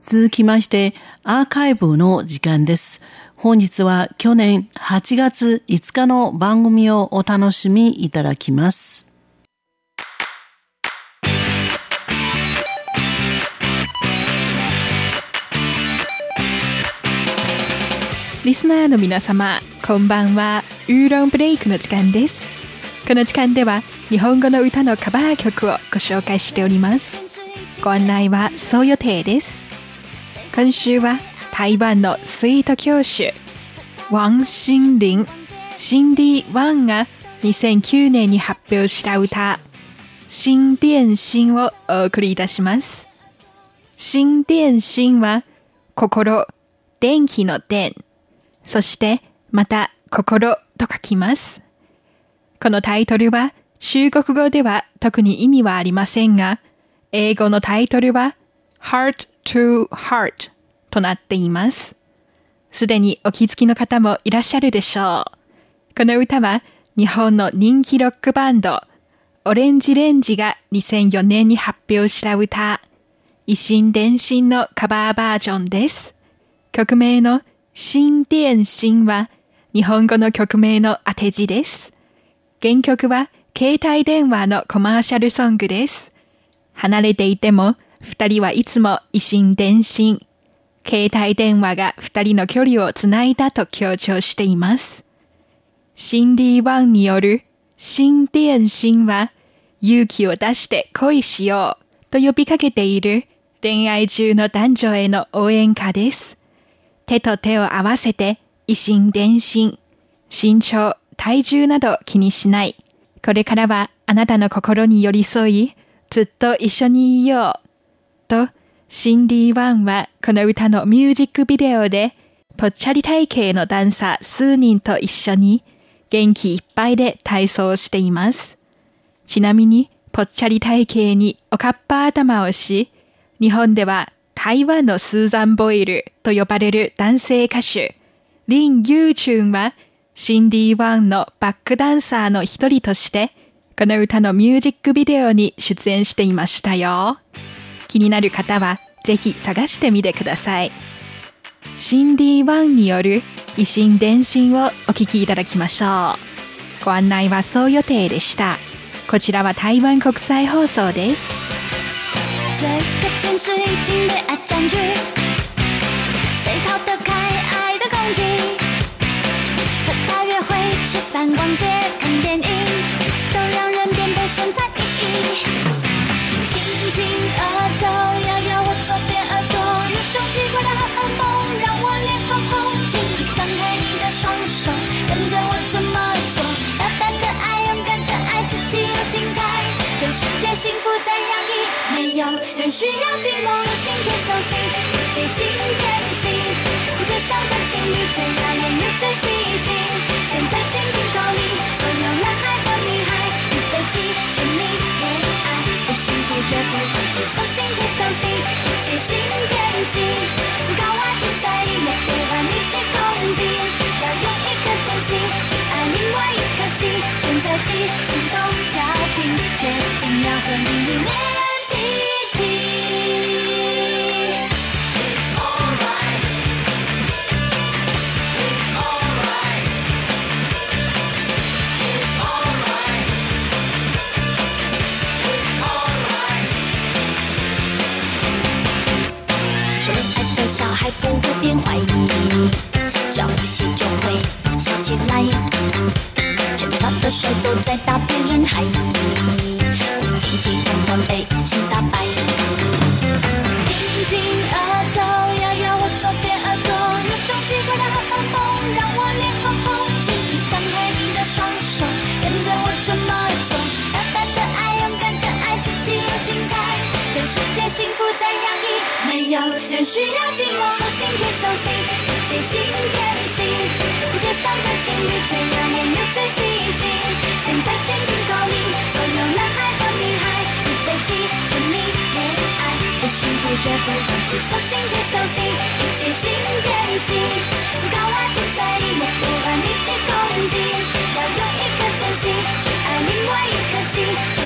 続きましてアーカイブの時間です。本日は去年8月5日の番組をお楽しみいただきます。リスナーの皆様、こんばんは。ウーロンブレイクの時間です。この時間では日本語の歌のカバー曲をご紹介しております。ご案内はそう予定です。今週は台湾のスイート教主、ワン・シンリン、シンディ・ワンが2009年に発表した歌、心電心をお送りいたします。心電心は心、電気の電、そしてまた心と書きます。このタイトルは中国語では特に意味はありませんが、英語のタイトルは Heart to Heart となっています。すでにお気づきの方もいらっしゃるでしょう。この歌は日本の人気ロックバンドオレンジレンジが2004年に発表した歌、維新伝心のカバーバージョンです。曲名の新電信は日本語の曲名の当て字です。原曲は携帯電話のコマーシャルソングです。離れていても二人はいつも維新伝心。携帯電話が二人の距離をつないだと強調しています。シンディ・ワンによる新電信は勇気を出して恋しようと呼びかけている恋愛中の男女への応援歌です。手と手を合わせて、維心伝心。身長、体重など気にしない。これからはあなたの心に寄り添い、ずっと一緒にいよう。と、シンディ・ワンはこの歌のミュージックビデオで、ぽっちゃり体型のダンサー数人と一緒に元気いっぱいで体操しています。ちなみに、ぽっちゃり体型におかっぱ頭をし、日本では台湾のスーザン・ボイルと呼ばれる男性歌手、リン・ユーチュンは、シンディ・ワンのバックダンサーの一人として、この歌のミュージックビデオに出演していましたよ。気になる方は、ぜひ探してみてください。シンディ・ワンによる以心伝心をお聞きいただきましょう。ご案内はそう予定でした。こちらは台湾国際放送です。这个城市已经被爱占据，谁逃得开爱的攻击？和他约会、吃饭、逛街、看电影，都让人变得神采奕奕。亲亲额头，摇摇我左边耳朵，有种奇怪的噩梦让我脸红红。请你张开你的双手，跟着我这么做，大胆的爱，勇敢的爱，自己又精彩，全世界幸福在洋溢。没有人需要寂寞，手心贴手心，一起心贴心。街上的情侣最耀眼又最吸睛。放弃，手心贴手心，一起心贴心。高矮不在人。需要寂寞，手心贴手心，一起心贴心。街上的情侣最耀眼又最吸睛。现在请听口令，所有男孩和女孩，预备起，全民恋爱，不幸福绝不放弃，手心贴手心，一起心贴心。高矮不在意，也不管一起攻击，要用一颗真心去爱另外一颗心。